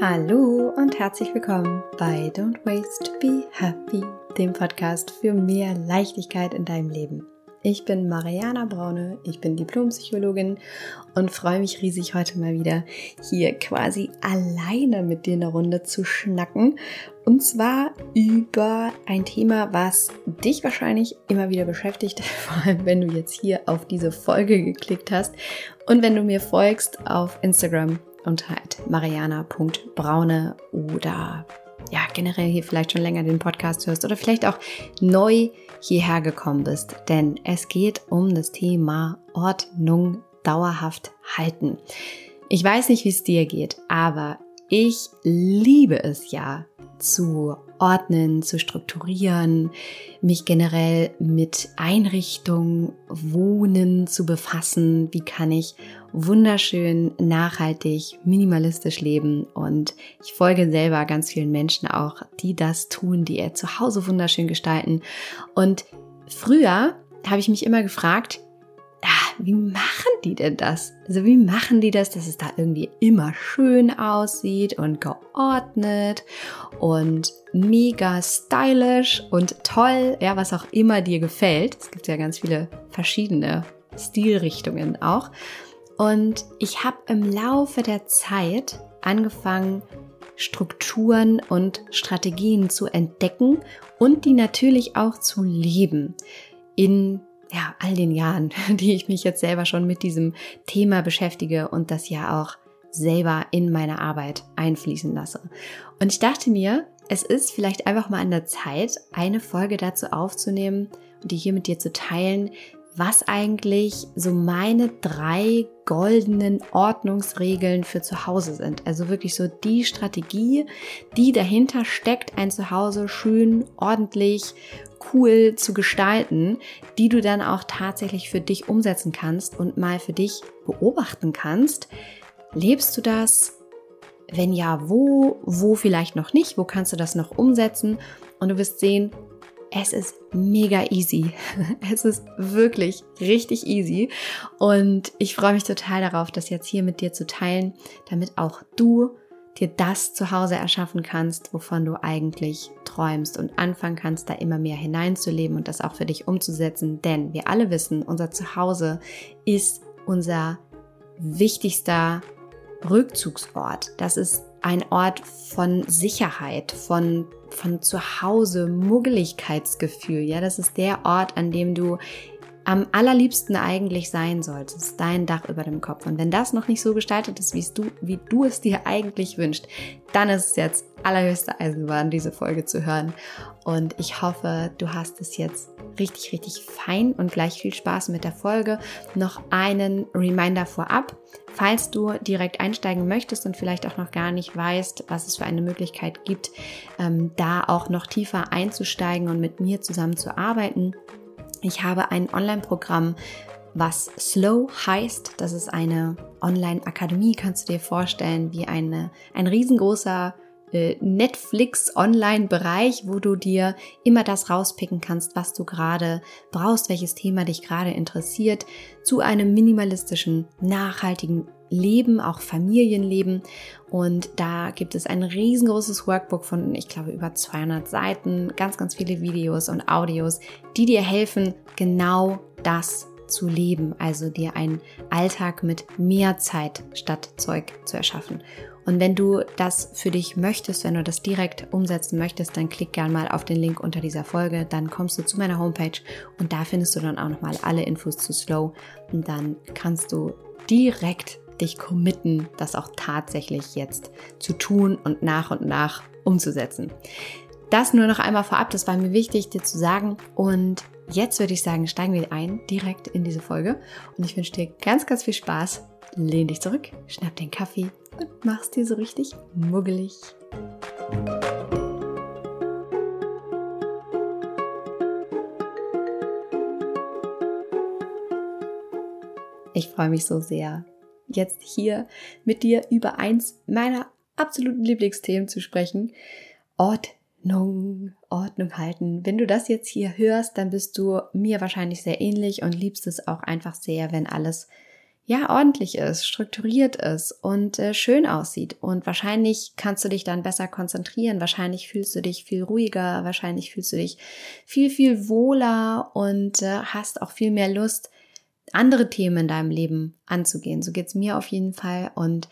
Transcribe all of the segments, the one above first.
Hallo und herzlich willkommen bei Don't Waste, Be Happy, dem Podcast für mehr Leichtigkeit in deinem Leben. Ich bin Mariana Braune, ich bin Diplompsychologin und freue mich riesig, heute mal wieder hier quasi alleine mit dir in der Runde zu schnacken. Und zwar über ein Thema, was dich wahrscheinlich immer wieder beschäftigt, vor allem wenn du jetzt hier auf diese Folge geklickt hast und wenn du mir folgst auf Instagram unter halt mariana.braune oder ja, generell hier vielleicht schon länger den Podcast hörst oder vielleicht auch neu hierher gekommen bist. Denn es geht um das Thema Ordnung dauerhaft halten. Ich weiß nicht, wie es dir geht, aber ich liebe es ja zu ordnen, zu strukturieren, mich generell mit Einrichtung, Wohnen zu befassen. Wie kann ich wunderschön, nachhaltig, minimalistisch leben? Und ich folge selber ganz vielen Menschen auch, die das tun, die ihr zu Hause wunderschön gestalten. Und früher habe ich mich immer gefragt, wie machen die denn das? Also wie machen die das, dass es da irgendwie immer schön aussieht und geordnet und mega stylisch und toll, ja, was auch immer dir gefällt. Es gibt ja ganz viele verschiedene Stilrichtungen auch. Und ich habe im Laufe der Zeit angefangen, Strukturen und Strategien zu entdecken und die natürlich auch zu leben in ja, all den Jahren, die ich mich jetzt selber schon mit diesem Thema beschäftige und das ja auch selber in meine Arbeit einfließen lasse. Und ich dachte mir, es ist vielleicht einfach mal an der Zeit, eine Folge dazu aufzunehmen und die hier mit dir zu teilen, was eigentlich so meine drei goldenen Ordnungsregeln für zu Hause sind. Also wirklich so die Strategie, die dahinter steckt, ein Zuhause schön, ordentlich, cool zu gestalten, die du dann auch tatsächlich für dich umsetzen kannst und mal für dich beobachten kannst. Lebst du das? Wenn ja, wo? Wo vielleicht noch nicht? Wo kannst du das noch umsetzen? Und du wirst sehen, es ist mega easy. Es ist wirklich richtig easy. Und ich freue mich total darauf, das jetzt hier mit dir zu teilen, damit auch du dir das zu Hause erschaffen kannst, wovon du eigentlich träumst und anfangen kannst, da immer mehr hineinzuleben und das auch für dich umzusetzen. Denn wir alle wissen, unser Zuhause ist unser wichtigster Rückzugsort. Das ist ein Ort von Sicherheit, von, von Zuhause, Muggeligkeitsgefühl. Ja, das ist der Ort, an dem du am allerliebsten eigentlich sein solltest, dein Dach über dem Kopf. Und wenn das noch nicht so gestaltet ist, wie du, wie du es dir eigentlich wünschst, dann ist es jetzt allerhöchste Eisenbahn, diese Folge zu hören. Und ich hoffe, du hast es jetzt richtig, richtig fein und gleich viel Spaß mit der Folge. Noch einen Reminder vorab. Falls du direkt einsteigen möchtest und vielleicht auch noch gar nicht weißt, was es für eine Möglichkeit gibt, ähm, da auch noch tiefer einzusteigen und mit mir zusammen zu arbeiten, ich habe ein Online-Programm, was Slow heißt. Das ist eine Online-Akademie, kannst du dir vorstellen, wie eine, ein riesengroßer Netflix-Online-Bereich, wo du dir immer das rauspicken kannst, was du gerade brauchst, welches Thema dich gerade interessiert, zu einem minimalistischen, nachhaltigen Leben, auch Familienleben. Und da gibt es ein riesengroßes Workbook von, ich glaube, über 200 Seiten, ganz, ganz viele Videos und Audios, die dir helfen, genau das zu leben, also dir einen Alltag mit mehr Zeit statt Zeug zu erschaffen. Und wenn du das für dich möchtest, wenn du das direkt umsetzen möchtest, dann klick gern mal auf den Link unter dieser Folge, dann kommst du zu meiner Homepage und da findest du dann auch nochmal alle Infos zu Slow und dann kannst du direkt dich committen, das auch tatsächlich jetzt zu tun und nach und nach umzusetzen. Das nur noch einmal vorab, das war mir wichtig, dir zu sagen. Und jetzt würde ich sagen, steigen wir ein direkt in diese Folge. Und ich wünsche dir ganz, ganz viel Spaß. Lehn dich zurück, schnapp den Kaffee und mach's dir so richtig muggelig. Ich freue mich so sehr, jetzt hier mit dir über eins meiner absoluten Lieblingsthemen zu sprechen. Ordnung, Ordnung halten. Wenn du das jetzt hier hörst, dann bist du mir wahrscheinlich sehr ähnlich und liebst es auch einfach sehr, wenn alles ja ordentlich ist, strukturiert ist und äh, schön aussieht. Und wahrscheinlich kannst du dich dann besser konzentrieren. Wahrscheinlich fühlst du dich viel ruhiger. Wahrscheinlich fühlst du dich viel, viel wohler und äh, hast auch viel mehr Lust, andere Themen in deinem Leben anzugehen. So geht's mir auf jeden Fall. Und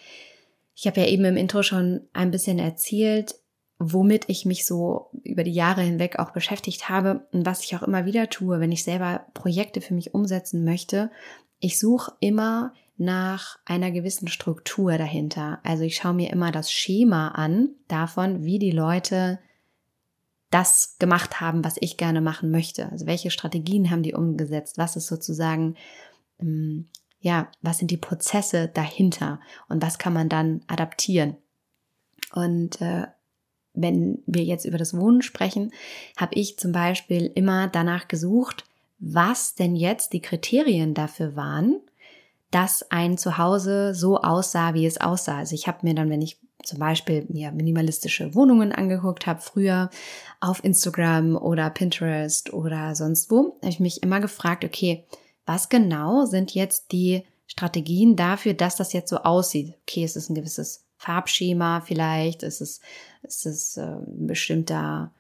ich habe ja eben im Intro schon ein bisschen erzählt, womit ich mich so über die Jahre hinweg auch beschäftigt habe und was ich auch immer wieder tue, wenn ich selber Projekte für mich umsetzen möchte. Ich suche immer nach einer gewissen Struktur dahinter. Also ich schaue mir immer das Schema an davon, wie die Leute das gemacht haben, was ich gerne machen möchte. Also welche Strategien haben die umgesetzt? Was ist sozusagen, ähm, ja, was sind die Prozesse dahinter und was kann man dann adaptieren? Und äh, wenn wir jetzt über das Wohnen sprechen, habe ich zum Beispiel immer danach gesucht, was denn jetzt die Kriterien dafür waren, dass ein Zuhause so aussah, wie es aussah. Also ich habe mir dann, wenn ich zum Beispiel mir minimalistische Wohnungen angeguckt habe, früher auf Instagram oder Pinterest oder sonst wo, habe ich mich immer gefragt, okay, was genau sind jetzt die Strategien dafür, dass das jetzt so aussieht? Okay, es ist ein gewisses Farbschema vielleicht, ist es, ist es äh, ein bestimmter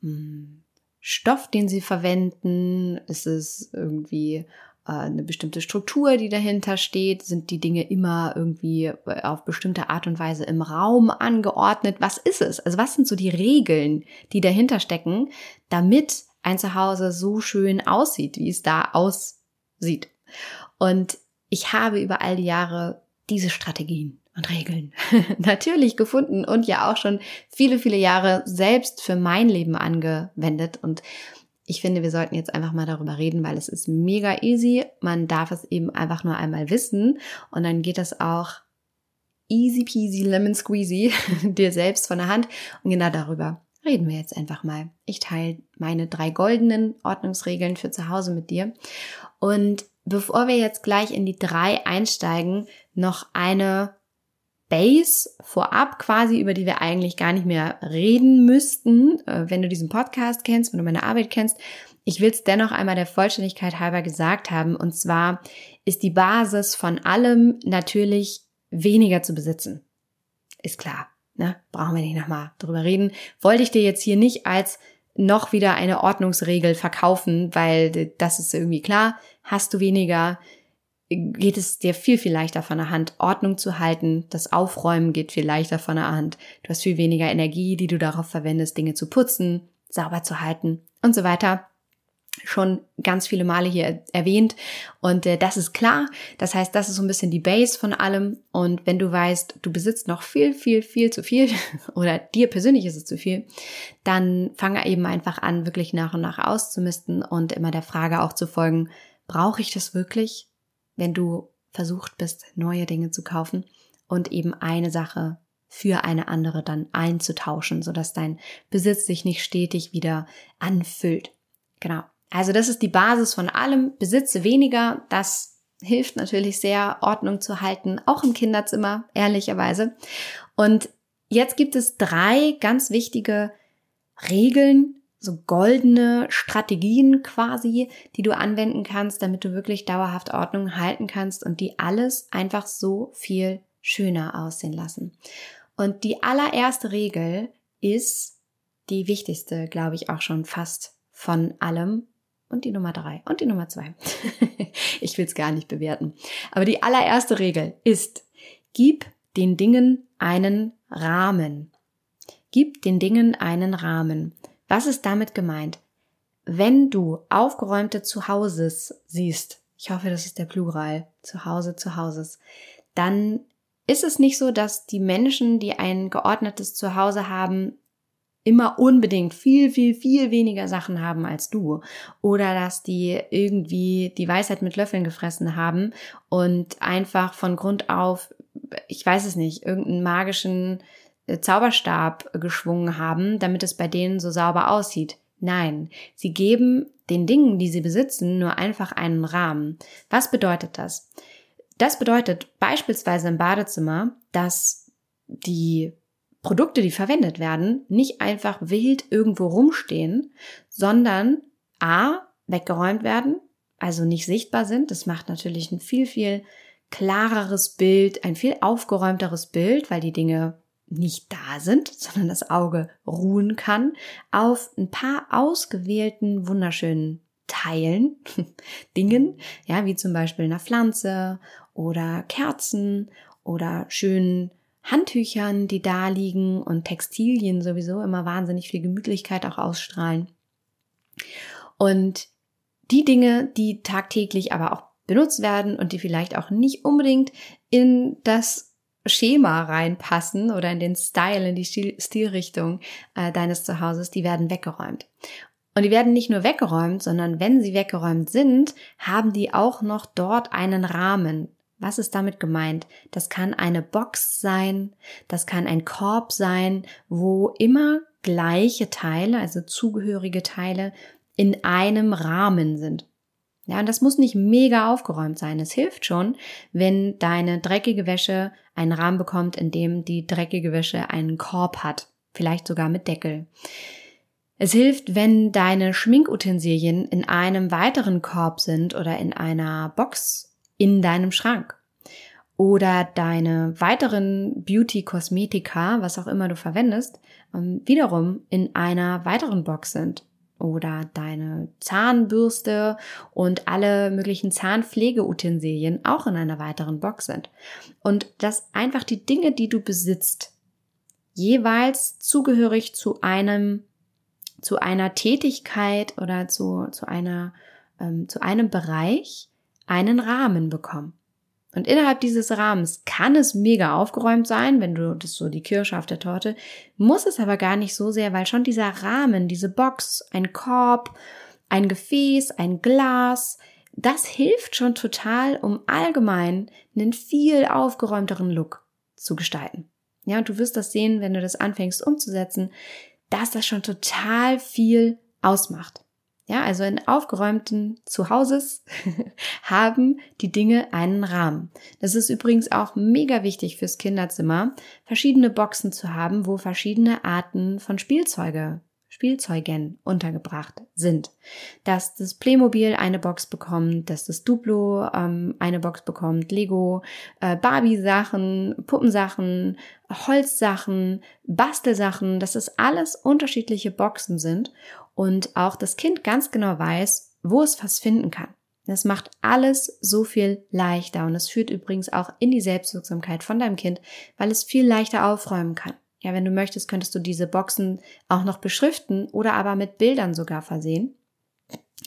mh, hm, Stoff, den sie verwenden, ist es irgendwie äh, eine bestimmte Struktur, die dahinter steht? Sind die Dinge immer irgendwie äh, auf bestimmte Art und Weise im Raum angeordnet? Was ist es? Also was sind so die Regeln, die dahinter stecken, damit ein Zuhause so schön aussieht, wie es da aussieht? Und ich habe über all die Jahre diese Strategien und Regeln natürlich gefunden und ja auch schon viele, viele Jahre selbst für mein Leben angewendet. Und ich finde, wir sollten jetzt einfach mal darüber reden, weil es ist mega easy. Man darf es eben einfach nur einmal wissen und dann geht das auch easy peasy lemon squeezy dir selbst von der Hand. Und genau darüber reden wir jetzt einfach mal. Ich teile meine drei goldenen Ordnungsregeln für zu Hause mit dir. Und bevor wir jetzt gleich in die drei einsteigen, noch eine Base vorab quasi, über die wir eigentlich gar nicht mehr reden müssten, äh, wenn du diesen Podcast kennst, wenn du meine Arbeit kennst. Ich will es dennoch einmal der Vollständigkeit halber gesagt haben. Und zwar ist die Basis von allem natürlich weniger zu besitzen. Ist klar. Ne? Brauchen wir nicht nochmal drüber reden. Wollte ich dir jetzt hier nicht als noch wieder eine Ordnungsregel verkaufen, weil das ist irgendwie klar. Hast du weniger, geht es dir viel, viel leichter von der Hand, Ordnung zu halten. Das Aufräumen geht viel leichter von der Hand. Du hast viel weniger Energie, die du darauf verwendest, Dinge zu putzen, sauber zu halten und so weiter. Schon ganz viele Male hier erwähnt. Und äh, das ist klar. Das heißt, das ist so ein bisschen die Base von allem. Und wenn du weißt, du besitzt noch viel, viel, viel zu viel oder dir persönlich ist es zu viel, dann fange eben einfach an, wirklich nach und nach auszumisten und immer der Frage auch zu folgen, brauche ich das wirklich? Wenn du versucht bist, neue Dinge zu kaufen und eben eine Sache für eine andere dann einzutauschen, sodass dein Besitz sich nicht stetig wieder anfüllt. Genau. Also das ist die Basis von allem. Besitze weniger, das hilft natürlich sehr, Ordnung zu halten, auch im Kinderzimmer, ehrlicherweise. Und jetzt gibt es drei ganz wichtige Regeln, so goldene Strategien quasi, die du anwenden kannst, damit du wirklich dauerhaft Ordnung halten kannst und die alles einfach so viel schöner aussehen lassen. Und die allererste Regel ist die wichtigste, glaube ich, auch schon fast von allem. Und die Nummer drei und die Nummer zwei. ich will es gar nicht bewerten. Aber die allererste Regel ist, gib den Dingen einen Rahmen. Gib den Dingen einen Rahmen. Was ist damit gemeint? Wenn du aufgeräumte Zuhauses siehst, ich hoffe, das ist der Plural, Zuhause, Zuhauses, dann ist es nicht so, dass die Menschen, die ein geordnetes Zuhause haben, immer unbedingt viel, viel, viel weniger Sachen haben als du. Oder dass die irgendwie die Weisheit mit Löffeln gefressen haben und einfach von Grund auf, ich weiß es nicht, irgendeinen magischen Zauberstab geschwungen haben, damit es bei denen so sauber aussieht. Nein, sie geben den Dingen, die sie besitzen, nur einfach einen Rahmen. Was bedeutet das? Das bedeutet beispielsweise im Badezimmer, dass die Produkte, die verwendet werden, nicht einfach wild irgendwo rumstehen, sondern a, weggeräumt werden, also nicht sichtbar sind. Das macht natürlich einen viel, viel klareres Bild, ein viel aufgeräumteres Bild, weil die Dinge nicht da sind, sondern das Auge ruhen kann auf ein paar ausgewählten wunderschönen Teilen, Dingen, ja, wie zum Beispiel einer Pflanze oder Kerzen oder schönen Handtüchern, die da liegen und Textilien sowieso immer wahnsinnig viel Gemütlichkeit auch ausstrahlen. Und die Dinge, die tagtäglich aber auch benutzt werden und die vielleicht auch nicht unbedingt in das Schema reinpassen oder in den Style, in die Stil Stilrichtung äh, deines Zuhauses, die werden weggeräumt. Und die werden nicht nur weggeräumt, sondern wenn sie weggeräumt sind, haben die auch noch dort einen Rahmen. Was ist damit gemeint? Das kann eine Box sein, das kann ein Korb sein, wo immer gleiche Teile, also zugehörige Teile, in einem Rahmen sind. Ja, und das muss nicht mega aufgeräumt sein. Es hilft schon, wenn deine dreckige Wäsche einen Rahmen bekommt, in dem die dreckige Wäsche einen Korb hat. Vielleicht sogar mit Deckel. Es hilft, wenn deine Schminkutensilien in einem weiteren Korb sind oder in einer Box in deinem Schrank. Oder deine weiteren Beauty-Kosmetika, was auch immer du verwendest, ähm, wiederum in einer weiteren Box sind oder deine Zahnbürste und alle möglichen Zahnpflegeutensilien auch in einer weiteren Box sind. Und dass einfach die Dinge, die du besitzt, jeweils zugehörig zu einem, zu einer Tätigkeit oder zu, zu einer, ähm, zu einem Bereich einen Rahmen bekommen. Und innerhalb dieses Rahmens kann es mega aufgeräumt sein, wenn du das so die Kirsche auf der Torte, muss es aber gar nicht so sehr, weil schon dieser Rahmen, diese Box, ein Korb, ein Gefäß, ein Glas, das hilft schon total, um allgemein einen viel aufgeräumteren Look zu gestalten. Ja, und du wirst das sehen, wenn du das anfängst umzusetzen, dass das schon total viel ausmacht. Ja, also in aufgeräumten Zuhauses haben die Dinge einen Rahmen. Das ist übrigens auch mega wichtig fürs Kinderzimmer, verschiedene Boxen zu haben, wo verschiedene Arten von Spielzeuge Spielzeugen untergebracht sind. Dass das Playmobil eine Box bekommt, dass das Duplo ähm, eine Box bekommt, Lego, äh, Barbie-Sachen, Puppensachen, Holzsachen, Bastelsachen, dass es alles unterschiedliche Boxen sind und auch das Kind ganz genau weiß, wo es was finden kann. Das macht alles so viel leichter und es führt übrigens auch in die Selbstwirksamkeit von deinem Kind, weil es viel leichter aufräumen kann. Ja, wenn du möchtest, könntest du diese Boxen auch noch beschriften oder aber mit Bildern sogar versehen,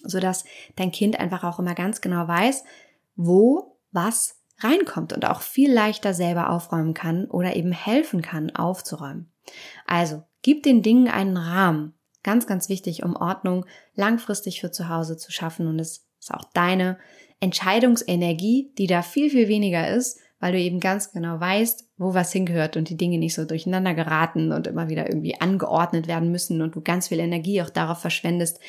sodass dein Kind einfach auch immer ganz genau weiß, wo was reinkommt und auch viel leichter selber aufräumen kann oder eben helfen kann, aufzuräumen. Also, gib den Dingen einen Rahmen. Ganz, ganz wichtig, um Ordnung langfristig für zu Hause zu schaffen. Und es ist auch deine Entscheidungsenergie, die da viel, viel weniger ist, weil du eben ganz genau weißt, wo was hingehört und die Dinge nicht so durcheinander geraten und immer wieder irgendwie angeordnet werden müssen und du ganz viel Energie auch darauf verschwendest,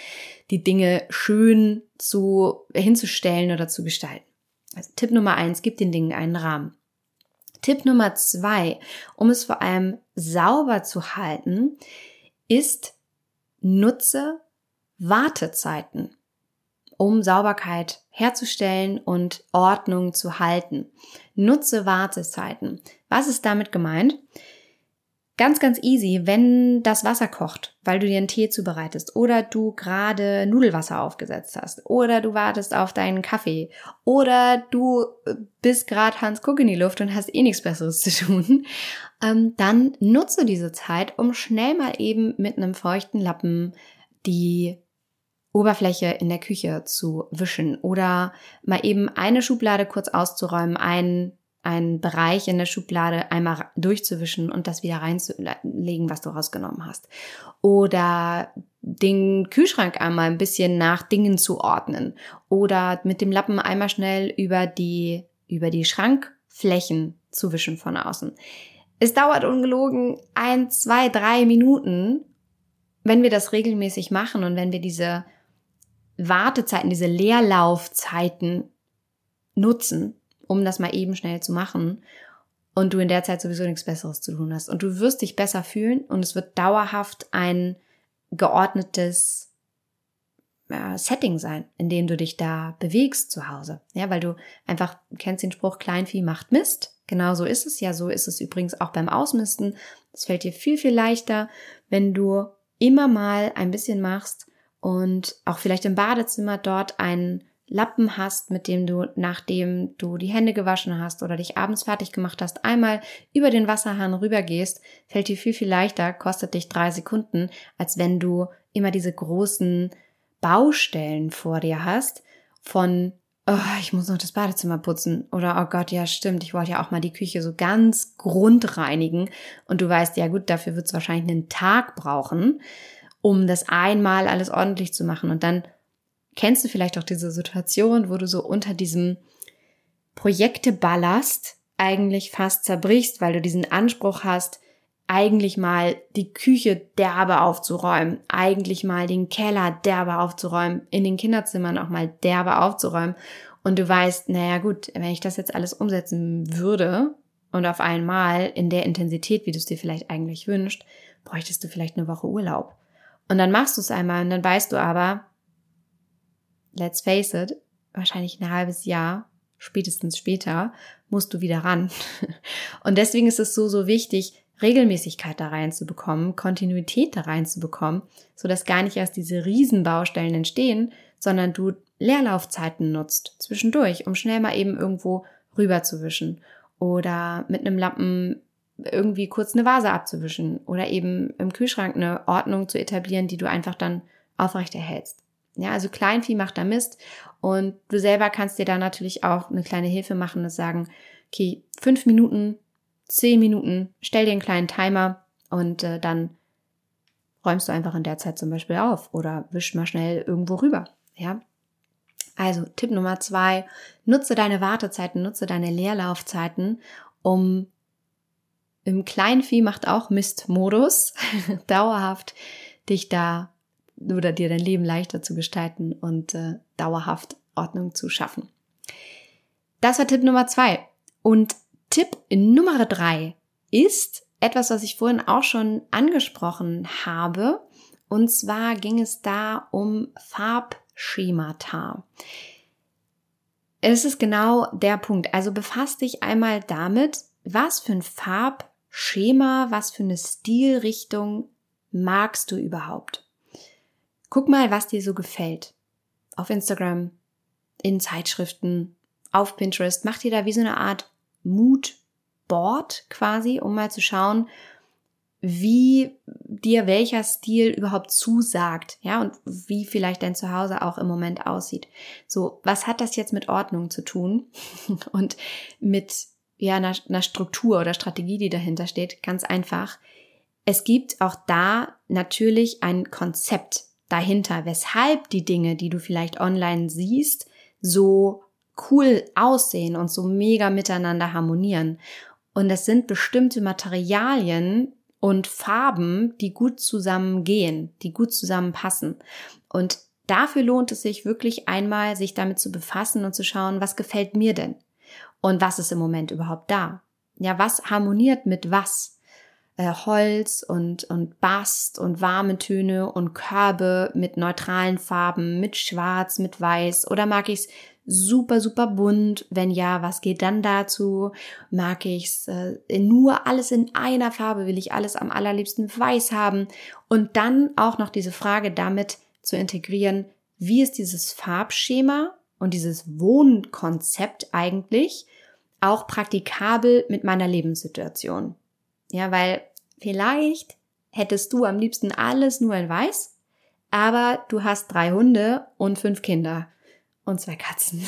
die Dinge schön zu, hinzustellen oder zu gestalten. Also Tipp Nummer eins, gib den Dingen einen Rahmen. Tipp Nummer zwei, um es vor allem sauber zu halten, ist nutze Wartezeiten, um Sauberkeit herzustellen und Ordnung zu halten. Nutze Wartezeiten. Was ist damit gemeint? Ganz, ganz easy, wenn das Wasser kocht, weil du dir einen Tee zubereitest oder du gerade Nudelwasser aufgesetzt hast oder du wartest auf deinen Kaffee oder du äh, bist gerade Hans Guck in die Luft und hast eh nichts Besseres zu tun, ähm, dann nutze diese Zeit, um schnell mal eben mit einem feuchten Lappen die Oberfläche in der Küche zu wischen oder mal eben eine Schublade kurz auszuräumen, einen einen Bereich in der Schublade einmal durchzuwischen und das wieder reinzulegen, was du rausgenommen hast. Oder den Kühlschrank einmal ein bisschen nach Dingen zu ordnen. Oder mit dem Lappen einmal schnell über die, über die Schrankflächen zu wischen von außen. Es dauert ungelogen ein, zwei, drei Minuten, wenn wir das regelmäßig machen und wenn wir diese Wartezeiten, diese Leerlaufzeiten nutzen, um das mal eben schnell zu machen und du in der Zeit sowieso nichts Besseres zu tun hast. Und du wirst dich besser fühlen und es wird dauerhaft ein geordnetes äh, Setting sein, in dem du dich da bewegst zu Hause. Ja, weil du einfach kennst den Spruch, Kleinvieh macht Mist. Genau so ist es ja. So ist es übrigens auch beim Ausmisten. Es fällt dir viel, viel leichter, wenn du immer mal ein bisschen machst und auch vielleicht im Badezimmer dort einen Lappen hast, mit dem du, nachdem du die Hände gewaschen hast oder dich abends fertig gemacht hast, einmal über den Wasserhahn rübergehst, fällt dir viel, viel leichter, kostet dich drei Sekunden, als wenn du immer diese großen Baustellen vor dir hast von, oh, ich muss noch das Badezimmer putzen oder, oh Gott, ja stimmt, ich wollte ja auch mal die Küche so ganz grundreinigen. Und du weißt, ja gut, dafür wird es wahrscheinlich einen Tag brauchen, um das einmal alles ordentlich zu machen. Und dann Kennst du vielleicht auch diese Situation, wo du so unter diesem Projekteballast eigentlich fast zerbrichst, weil du diesen Anspruch hast, eigentlich mal die Küche derbe aufzuräumen, eigentlich mal den Keller derbe aufzuräumen, in den Kinderzimmern auch mal derbe aufzuräumen. Und du weißt, naja gut, wenn ich das jetzt alles umsetzen würde und auf einmal in der Intensität, wie du es dir vielleicht eigentlich wünschst, bräuchtest du vielleicht eine Woche Urlaub. Und dann machst du es einmal und dann weißt du aber, let's face it, wahrscheinlich ein halbes Jahr, spätestens später, musst du wieder ran. Und deswegen ist es so, so wichtig, Regelmäßigkeit da reinzubekommen, Kontinuität da reinzubekommen, so dass gar nicht erst diese Riesenbaustellen entstehen, sondern du Leerlaufzeiten nutzt zwischendurch, um schnell mal eben irgendwo rüberzuwischen oder mit einem Lappen irgendwie kurz eine Vase abzuwischen oder eben im Kühlschrank eine Ordnung zu etablieren, die du einfach dann aufrechterhältst. Ja, also Kleinvieh macht da Mist und du selber kannst dir da natürlich auch eine kleine Hilfe machen und sagen, okay, fünf Minuten, zehn Minuten, stell dir einen kleinen Timer und äh, dann räumst du einfach in der Zeit zum Beispiel auf oder wisch mal schnell irgendwo rüber. Ja, also Tipp Nummer zwei, nutze deine Wartezeiten, nutze deine Leerlaufzeiten, um im Kleinvieh macht auch Mist-Modus dauerhaft dich da oder dir dein Leben leichter zu gestalten und äh, dauerhaft Ordnung zu schaffen. Das war Tipp Nummer zwei. Und Tipp Nummer drei ist etwas, was ich vorhin auch schon angesprochen habe. Und zwar ging es da um Farbschemata. Es ist genau der Punkt. Also befasst dich einmal damit, was für ein Farbschema, was für eine Stilrichtung magst du überhaupt? Guck mal, was dir so gefällt. Auf Instagram, in Zeitschriften, auf Pinterest. Mach dir da wie so eine Art Moodboard quasi, um mal zu schauen, wie dir welcher Stil überhaupt zusagt, ja, und wie vielleicht dein Zuhause auch im Moment aussieht. So, was hat das jetzt mit Ordnung zu tun und mit ja einer, einer Struktur oder Strategie, die dahinter steht? Ganz einfach. Es gibt auch da natürlich ein Konzept, dahinter, weshalb die Dinge, die du vielleicht online siehst, so cool aussehen und so mega miteinander harmonieren. Und es sind bestimmte Materialien und Farben, die gut zusammengehen, die gut zusammenpassen. Und dafür lohnt es sich wirklich einmal, sich damit zu befassen und zu schauen, was gefällt mir denn? Und was ist im Moment überhaupt da? Ja, was harmoniert mit was? Äh, Holz und, und Bast und warme Töne und Körbe mit neutralen Farben, mit Schwarz, mit Weiß oder mag ich's super, super bunt? Wenn ja, was geht dann dazu? Mag ich's äh, nur alles in einer Farbe? Will ich alles am allerliebsten weiß haben? Und dann auch noch diese Frage damit zu integrieren, wie ist dieses Farbschema und dieses Wohnkonzept eigentlich auch praktikabel mit meiner Lebenssituation? Ja, weil vielleicht hättest du am liebsten alles nur in weiß, aber du hast drei Hunde und fünf Kinder und zwei Katzen.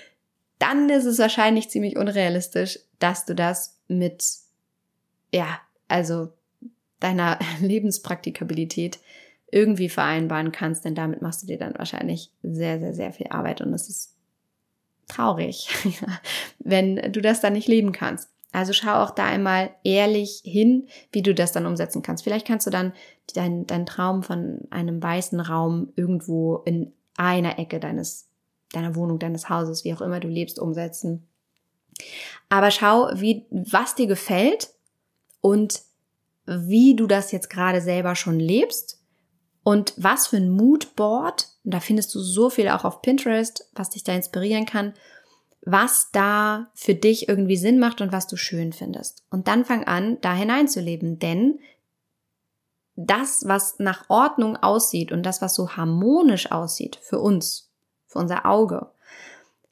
Dann ist es wahrscheinlich ziemlich unrealistisch, dass du das mit, ja, also deiner Lebenspraktikabilität irgendwie vereinbaren kannst, denn damit machst du dir dann wahrscheinlich sehr, sehr, sehr viel Arbeit und es ist traurig, wenn du das dann nicht leben kannst. Also schau auch da einmal ehrlich hin, wie du das dann umsetzen kannst. Vielleicht kannst du dann deinen dein Traum von einem weißen Raum irgendwo in einer Ecke deines, deiner Wohnung, deines Hauses, wie auch immer du lebst, umsetzen. Aber schau, wie, was dir gefällt und wie du das jetzt gerade selber schon lebst Und was für ein Moodboard, und da findest du so viel auch auf Pinterest, was dich da inspirieren kann, was da für dich irgendwie Sinn macht und was du schön findest. Und dann fang an, da hineinzuleben, denn das, was nach Ordnung aussieht und das, was so harmonisch aussieht für uns, für unser Auge,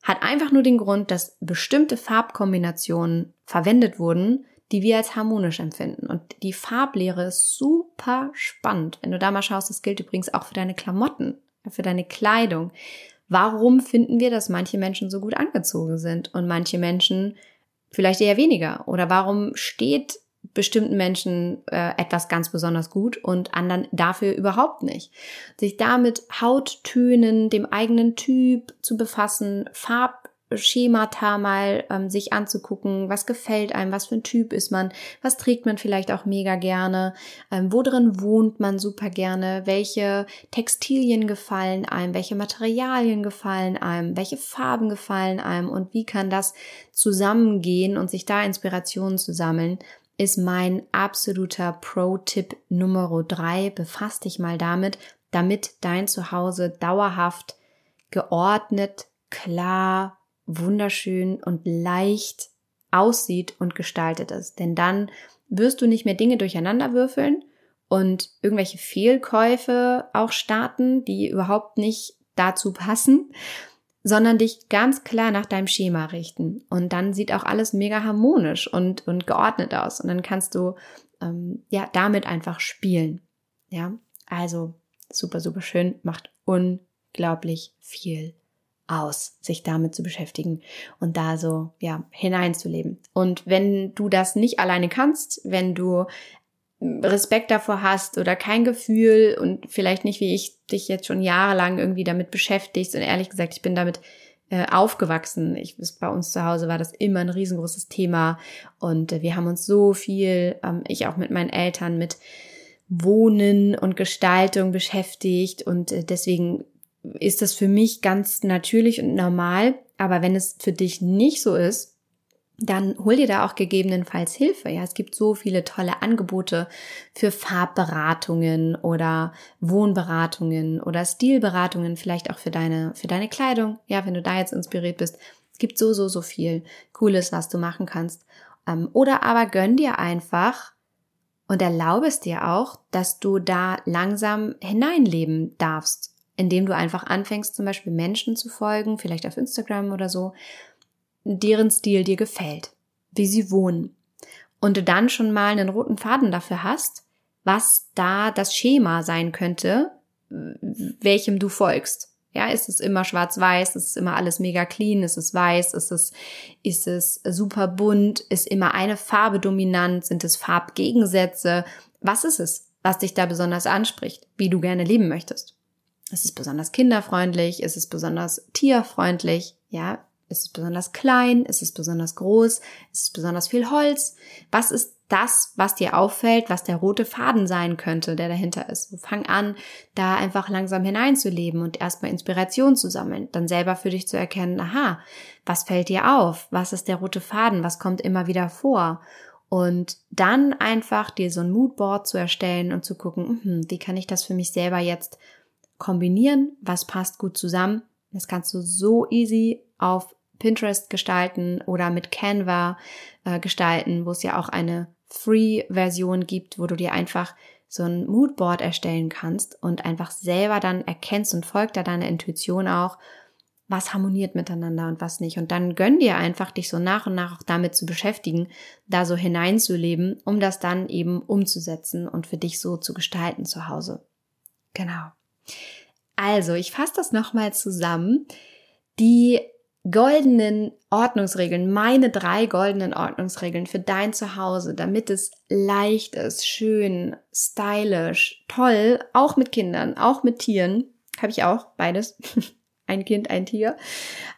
hat einfach nur den Grund, dass bestimmte Farbkombinationen verwendet wurden, die wir als harmonisch empfinden. Und die Farblehre ist super spannend. Wenn du da mal schaust, das gilt übrigens auch für deine Klamotten, für deine Kleidung. Warum finden wir, dass manche Menschen so gut angezogen sind und manche Menschen vielleicht eher weniger? Oder warum steht bestimmten Menschen äh, etwas ganz besonders gut und anderen dafür überhaupt nicht. Sich damit Hauttönen, dem eigenen Typ zu befassen, Farbschemata mal ähm, sich anzugucken, was gefällt einem, was für ein Typ ist man, was trägt man vielleicht auch mega gerne, ähm, wo drin wohnt man super gerne, welche Textilien gefallen einem, welche Materialien gefallen einem, welche Farben gefallen einem und wie kann das zusammengehen und sich da Inspirationen zu sammeln, ist mein absoluter Pro-Tipp Nummer drei. Befass dich mal damit, damit dein Zuhause dauerhaft geordnet, klar, wunderschön und leicht aussieht und gestaltet ist. Denn dann wirst du nicht mehr Dinge durcheinander würfeln und irgendwelche Fehlkäufe auch starten, die überhaupt nicht dazu passen, sondern dich ganz klar nach deinem Schema richten. Und dann sieht auch alles mega harmonisch und, und geordnet aus. Und dann kannst du ähm, ja damit einfach spielen. Ja, also super, super schön, macht unglaublich viel aus, sich damit zu beschäftigen und da so, ja, hineinzuleben. Und wenn du das nicht alleine kannst, wenn du Respekt davor hast oder kein Gefühl und vielleicht nicht wie ich dich jetzt schon jahrelang irgendwie damit beschäftigst und ehrlich gesagt, ich bin damit äh, aufgewachsen. Ich, bei uns zu Hause war das immer ein riesengroßes Thema und äh, wir haben uns so viel, ähm, ich auch mit meinen Eltern, mit Wohnen und Gestaltung beschäftigt und äh, deswegen ist das für mich ganz natürlich und normal. Aber wenn es für dich nicht so ist, dann hol dir da auch gegebenenfalls Hilfe. Ja, es gibt so viele tolle Angebote für Farbberatungen oder Wohnberatungen oder Stilberatungen, vielleicht auch für deine, für deine Kleidung. Ja, wenn du da jetzt inspiriert bist. Es gibt so, so, so viel Cooles, was du machen kannst. Ähm, oder aber gönn dir einfach und erlaube es dir auch, dass du da langsam hineinleben darfst, indem du einfach anfängst, zum Beispiel Menschen zu folgen, vielleicht auf Instagram oder so, deren Stil dir gefällt, wie sie wohnen. Und du dann schon mal einen roten Faden dafür hast, was da das Schema sein könnte, welchem du folgst. Ja, ist es immer schwarz-weiß, ist es immer alles mega clean, ist es weiß, ist es, ist es super bunt, ist immer eine Farbe dominant, sind es Farbgegensätze? Was ist es, was dich da besonders anspricht, wie du gerne leben möchtest? Ist es besonders kinderfreundlich? Ist es besonders tierfreundlich? Ja, ist es besonders klein? Ist es besonders groß? Ist es besonders viel Holz? Was ist das, was dir auffällt, was der rote Faden sein könnte, der dahinter ist? Fang an, da einfach langsam hineinzuleben und erstmal Inspiration zu sammeln, dann selber für dich zu erkennen, aha, was fällt dir auf? Was ist der rote Faden? Was kommt immer wieder vor? Und dann einfach dir so ein Moodboard zu erstellen und zu gucken, hm, wie kann ich das für mich selber jetzt kombinieren? Was passt gut zusammen? Das kannst du so easy auf Pinterest gestalten oder mit Canva äh, gestalten, wo es ja auch eine Free-Version gibt, wo du dir einfach so ein Moodboard erstellen kannst und einfach selber dann erkennst und folgt da deiner Intuition auch, was harmoniert miteinander und was nicht. Und dann gönn dir einfach, dich so nach und nach auch damit zu beschäftigen, da so hineinzuleben, um das dann eben umzusetzen und für dich so zu gestalten zu Hause. Genau. Also, ich fasse das nochmal zusammen. Die goldenen Ordnungsregeln, meine drei goldenen Ordnungsregeln für dein Zuhause, damit es leicht ist, schön, stylisch, toll, auch mit Kindern, auch mit Tieren, habe ich auch beides, ein Kind, ein Tier.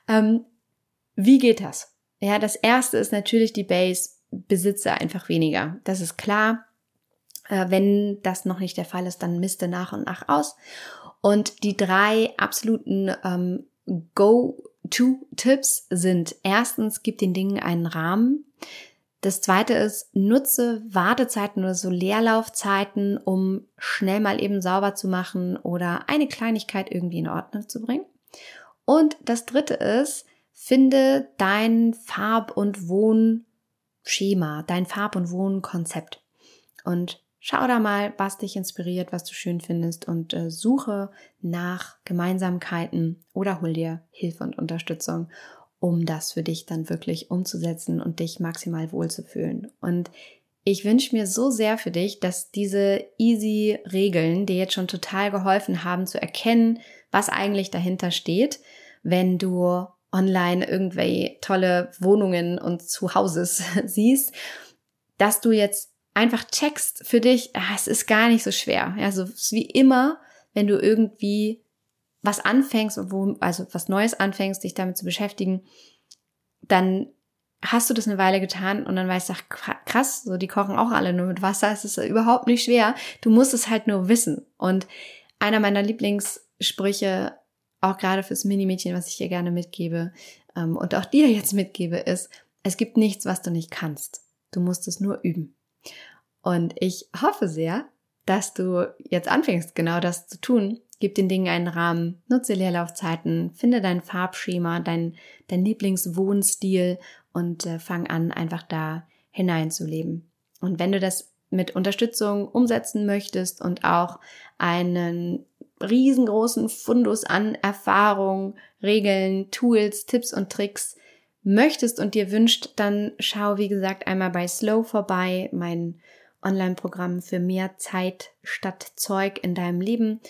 Ähm, wie geht das? Ja, das erste ist natürlich die Base, besitze einfach weniger. Das ist klar. Äh, wenn das noch nicht der Fall ist, dann misste nach und nach aus. Und die drei absoluten ähm, Go Two Tipps sind erstens, gib den Dingen einen Rahmen. Das zweite ist, nutze Wartezeiten oder so Leerlaufzeiten, um schnell mal eben sauber zu machen oder eine Kleinigkeit irgendwie in Ordnung zu bringen. Und das dritte ist, finde dein Farb- und Wohnschema, dein Farb- und Wohnkonzept. Und schau da mal, was dich inspiriert, was du schön findest und äh, suche nach Gemeinsamkeiten oder hol dir Hilfe und Unterstützung, um das für dich dann wirklich umzusetzen und dich maximal wohlzufühlen. Und ich wünsche mir so sehr für dich, dass diese easy Regeln dir jetzt schon total geholfen haben zu erkennen, was eigentlich dahinter steht, wenn du online irgendwelche tolle Wohnungen und Zuhauses siehst, dass du jetzt einfach checkst für dich, ah, es ist gar nicht so schwer. Also ist wie immer, wenn du irgendwie was anfängst, wo, also was Neues anfängst, dich damit zu beschäftigen, dann hast du das eine Weile getan und dann weißt du, ach, krass, so die kochen auch alle nur mit Wasser, es ist überhaupt nicht schwer. Du musst es halt nur wissen. Und einer meiner Lieblingssprüche, auch gerade fürs Minimädchen, was ich dir gerne mitgebe ähm, und auch dir jetzt mitgebe, ist, es gibt nichts, was du nicht kannst. Du musst es nur üben. Und ich hoffe sehr, dass du jetzt anfängst, genau das zu tun Gib den Dingen einen Rahmen, nutze Leerlaufzeiten, finde dein Farbschema, dein, dein Lieblingswohnstil und äh, fang an, einfach da hineinzuleben. Und wenn du das mit Unterstützung umsetzen möchtest und auch einen riesengroßen Fundus an Erfahrung, Regeln, Tools, Tipps und Tricks möchtest und dir wünscht, dann schau, wie gesagt, einmal bei Slow vorbei, mein Online-Programm für mehr Zeit statt Zeug in deinem Leben.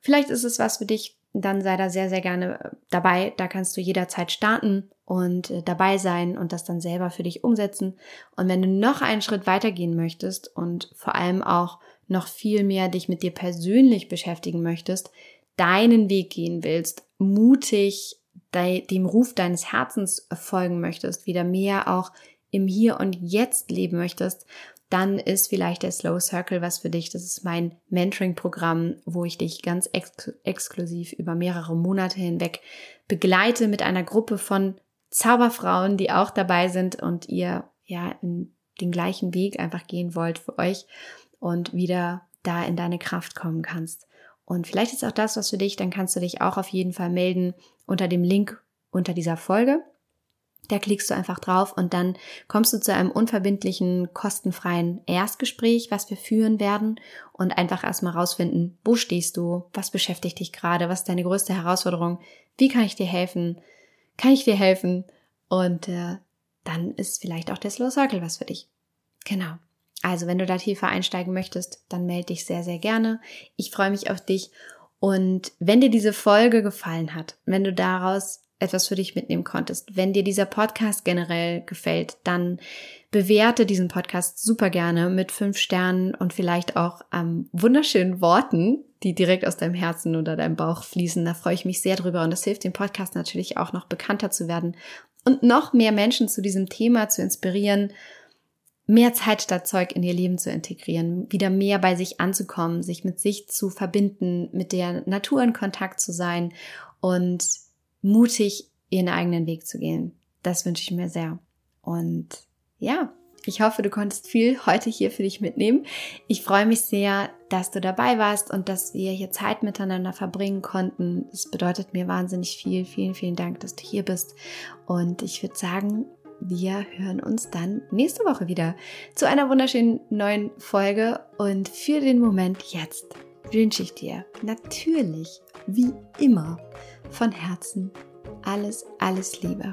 Vielleicht ist es was für dich, dann sei da sehr, sehr gerne äh, dabei. Da kannst du jederzeit starten und äh, dabei sein und das dann selber für dich umsetzen. Und wenn du noch einen Schritt weitergehen möchtest und vor allem auch noch viel mehr dich mit dir persönlich beschäftigen möchtest, deinen Weg gehen willst, mutig dem Ruf deines Herzens folgen möchtest, wieder mehr auch im Hier und Jetzt leben möchtest, dann ist vielleicht der Slow Circle was für dich. Das ist mein Mentoring-Programm, wo ich dich ganz ex exklusiv über mehrere Monate hinweg begleite mit einer Gruppe von Zauberfrauen, die auch dabei sind und ihr ja den gleichen Weg einfach gehen wollt für euch und wieder da in deine Kraft kommen kannst. Und vielleicht ist auch das was für dich, dann kannst du dich auch auf jeden Fall melden unter dem Link unter dieser Folge. Da klickst du einfach drauf und dann kommst du zu einem unverbindlichen, kostenfreien Erstgespräch, was wir führen werden und einfach erstmal rausfinden, wo stehst du, was beschäftigt dich gerade, was ist deine größte Herausforderung, wie kann ich dir helfen, kann ich dir helfen und äh, dann ist vielleicht auch der Slow Circle was für dich. Genau. Also wenn du da tiefer einsteigen möchtest, dann melde dich sehr, sehr gerne. Ich freue mich auf dich und wenn dir diese Folge gefallen hat, wenn du daraus etwas für dich mitnehmen konntest. Wenn dir dieser Podcast generell gefällt, dann bewerte diesen Podcast super gerne mit fünf Sternen und vielleicht auch ähm, wunderschönen Worten, die direkt aus deinem Herzen oder deinem Bauch fließen. Da freue ich mich sehr drüber und das hilft dem Podcast natürlich auch noch bekannter zu werden und noch mehr Menschen zu diesem Thema zu inspirieren, mehr Zeit statt Zeug in ihr Leben zu integrieren, wieder mehr bei sich anzukommen, sich mit sich zu verbinden, mit der Natur in Kontakt zu sein und mutig ihren eigenen Weg zu gehen. Das wünsche ich mir sehr. Und ja, ich hoffe, du konntest viel heute hier für dich mitnehmen. Ich freue mich sehr, dass du dabei warst und dass wir hier Zeit miteinander verbringen konnten. Es bedeutet mir wahnsinnig viel. Vielen, vielen Dank, dass du hier bist. Und ich würde sagen, wir hören uns dann nächste Woche wieder zu einer wunderschönen neuen Folge. Und für den Moment jetzt wünsche ich dir natürlich, wie immer, von Herzen alles, alles Liebe.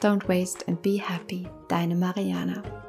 Don't waste and be happy. Deine Mariana.